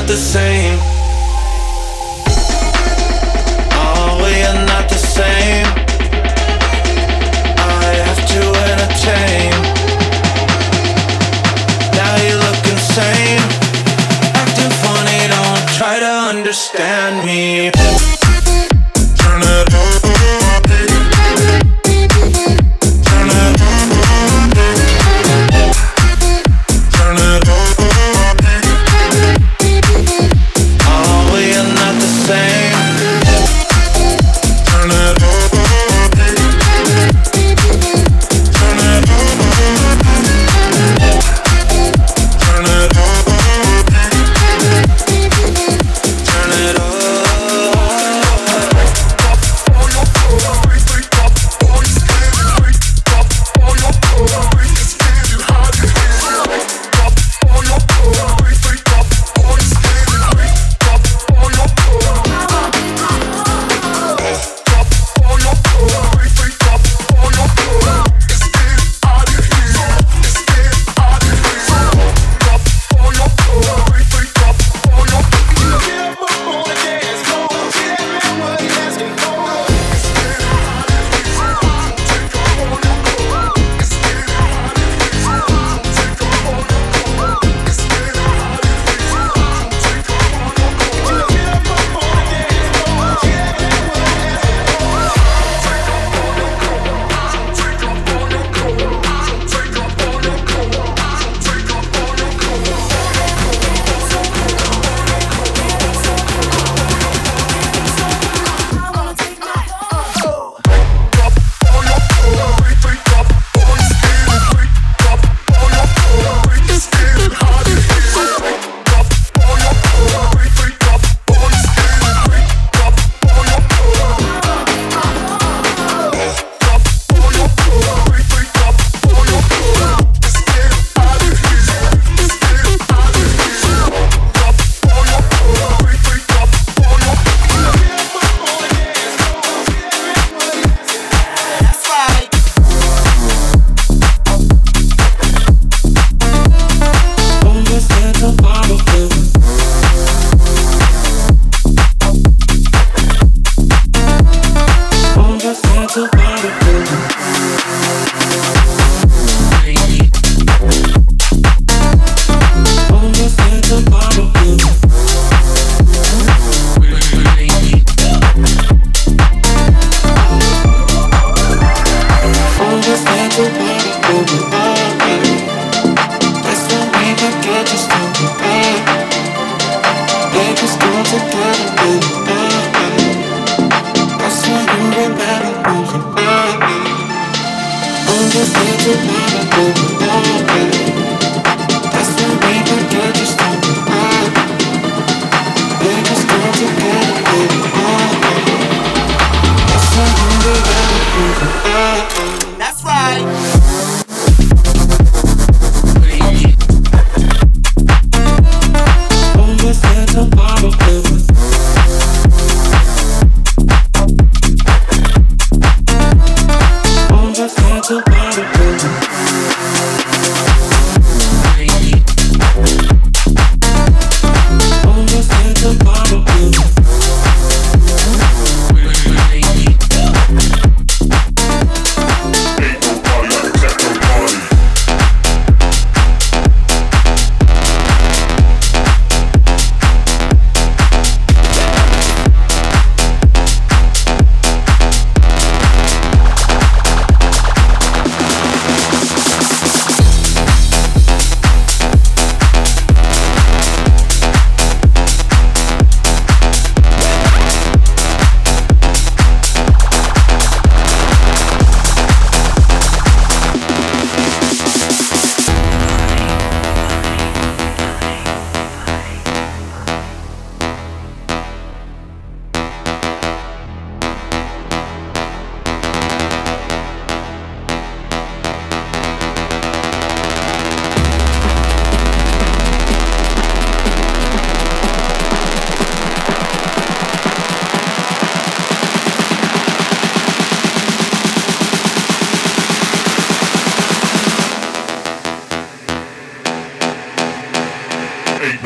Turn it up.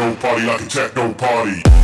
No party like a techno party.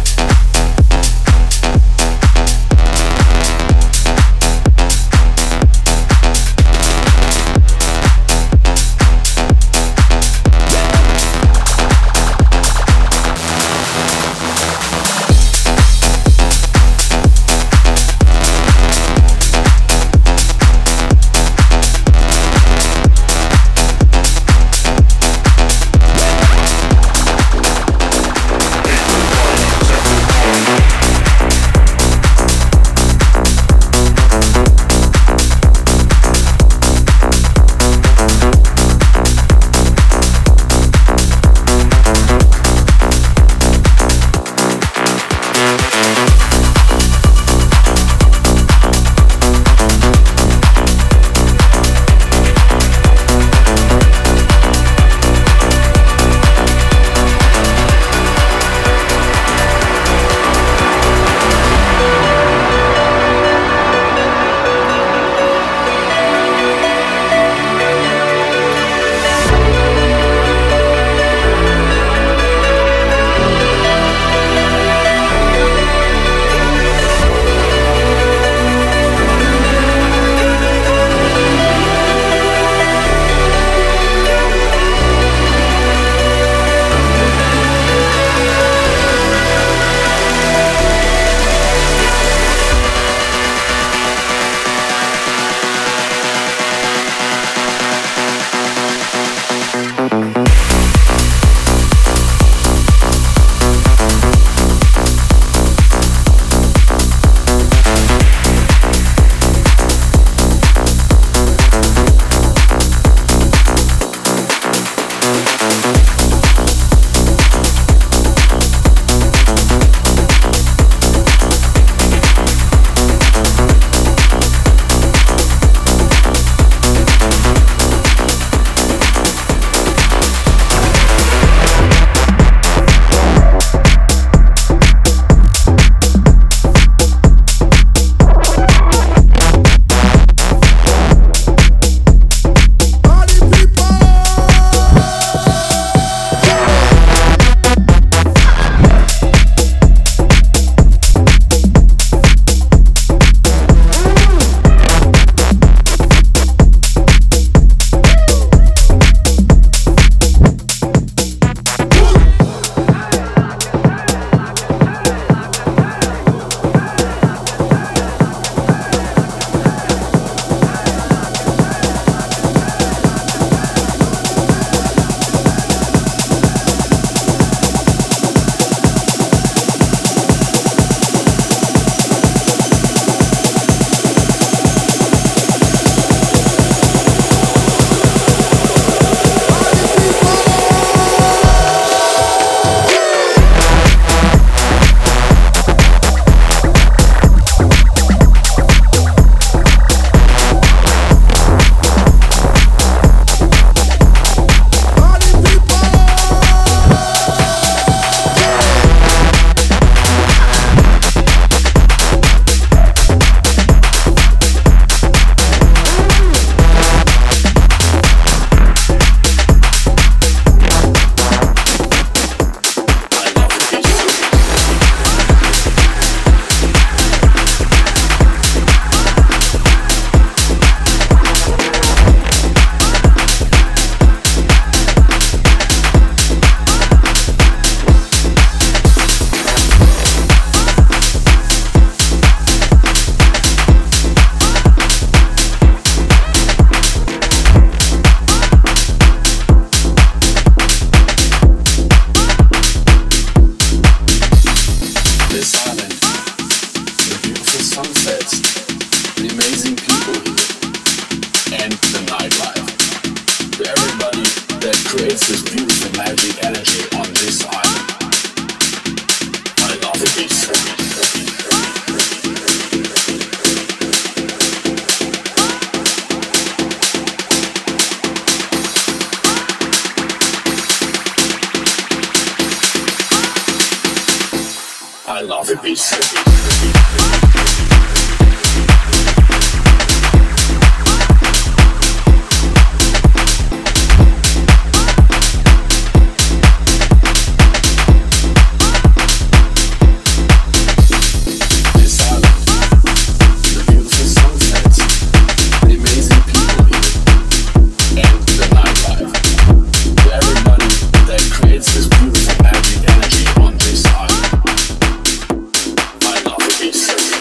I love it, beats.